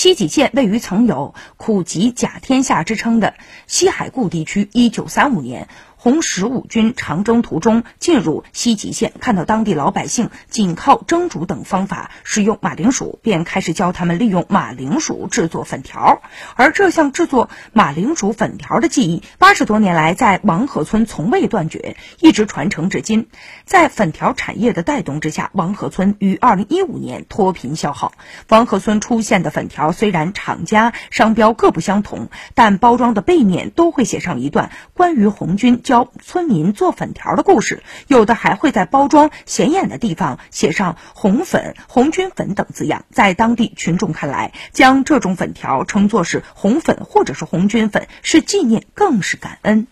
西吉县位于曾有“苦集甲天下”之称的西海固地区。一九三五年。红十五军长征途中进入西吉县，看到当地老百姓仅靠蒸煮等方法食用马铃薯，便开始教他们利用马铃薯制作粉条。而这项制作马铃薯粉条的技艺，八十多年来在王河村从未断绝，一直传承至今。在粉条产业的带动之下，王河村于二零一五年脱贫消耗。王河村出现的粉条虽然厂家商标各不相同，但包装的背面都会写上一段关于红军。教村民做粉条的故事，有的还会在包装显眼的地方写上“红粉”“红军粉”等字样。在当地群众看来，将这种粉条称作是红粉或者是红军粉，是纪念，更是感恩。